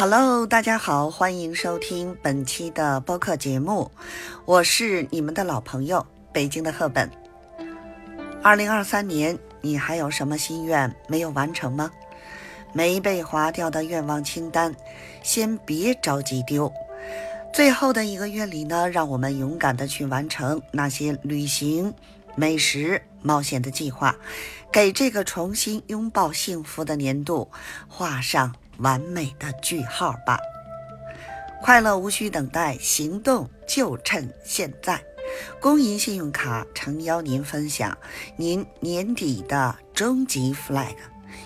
Hello，大家好，欢迎收听本期的播客节目，我是你们的老朋友北京的赫本。二零二三年，你还有什么心愿没有完成吗？没被划掉的愿望清单，先别着急丢。最后的一个月里呢，让我们勇敢的去完成那些旅行、美食、冒险的计划，给这个重新拥抱幸福的年度画上。完美的句号吧！快乐无需等待，行动就趁现在。工银信用卡诚邀您分享您年底的终极 flag，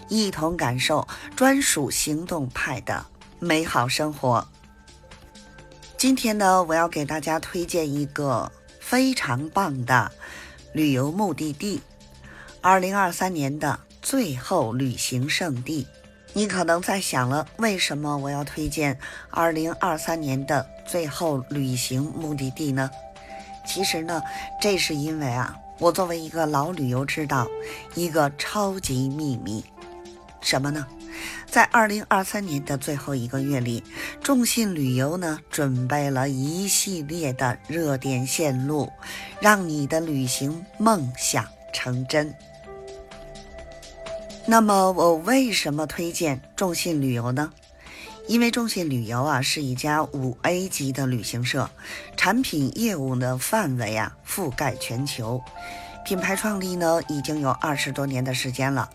一同感受专属行动派的美好生活。今天呢，我要给大家推荐一个非常棒的旅游目的地——二零二三年的最后旅行胜地。你可能在想了，为什么我要推荐二零二三年的最后旅行目的地呢？其实呢，这是因为啊，我作为一个老旅游知道一个超级秘密，什么呢？在二零二三年的最后一个月里，众信旅游呢准备了一系列的热点线路，让你的旅行梦想成真。那么我为什么推荐众信旅游呢？因为众信旅游啊是一家五 A 级的旅行社，产品业务的范围啊覆盖全球，品牌创立呢已经有二十多年的时间了，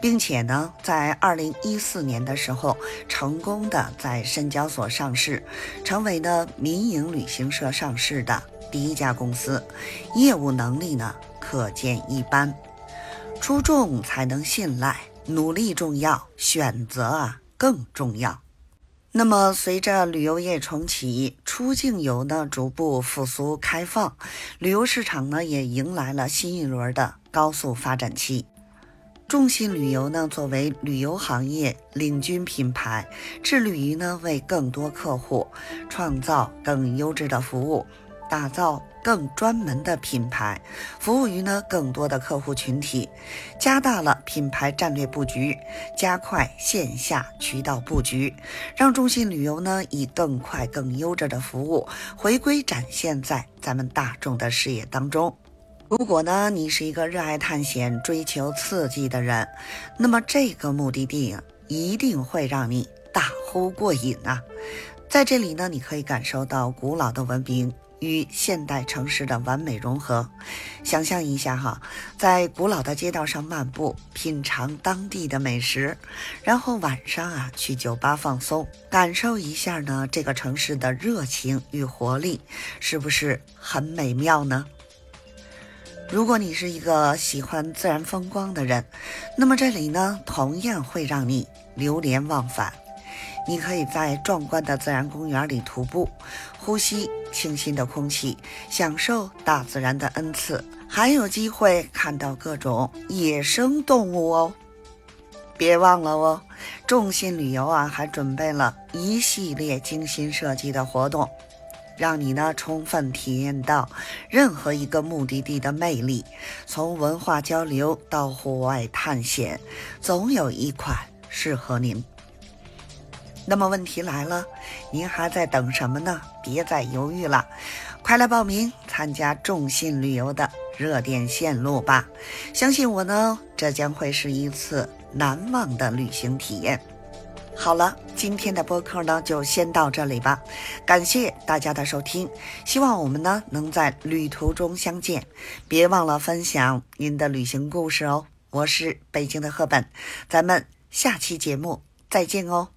并且呢在二零一四年的时候成功的在深交所上市，成为呢民营旅行社上市的第一家公司，业务能力呢可见一斑。出众才能信赖，努力重要，选择啊更重要。那么，随着旅游业重启，出境游呢逐步复苏开放，旅游市场呢也迎来了新一轮的高速发展期。众信旅游呢作为旅游行业领军品牌，致力于呢为更多客户创造更优质的服务。打造更专门的品牌，服务于呢更多的客户群体，加大了品牌战略布局，加快线下渠道布局，让中信旅游呢以更快更优质的服务回归展现在咱们大众的视野当中。如果呢你是一个热爱探险、追求刺激的人，那么这个目的地一定会让你大呼过瘾啊！在这里呢，你可以感受到古老的文明。与现代城市的完美融合，想象一下哈，在古老的街道上漫步，品尝当地的美食，然后晚上啊去酒吧放松，感受一下呢这个城市的热情与活力，是不是很美妙呢？如果你是一个喜欢自然风光的人，那么这里呢同样会让你流连忘返。你可以在壮观的自然公园里徒步，呼吸清新的空气，享受大自然的恩赐，还有机会看到各种野生动物哦。别忘了哦，众信旅游啊，还准备了一系列精心设计的活动，让你呢充分体验到任何一个目的地的魅力。从文化交流到户外探险，总有一款适合您。那么问题来了，您还在等什么呢？别再犹豫了，快来报名参加众信旅游的热点线路吧！相信我呢，这将会是一次难忘的旅行体验。好了，今天的播客呢就先到这里吧，感谢大家的收听，希望我们呢能在旅途中相见，别忘了分享您的旅行故事哦。我是北京的赫本，咱们下期节目再见哦。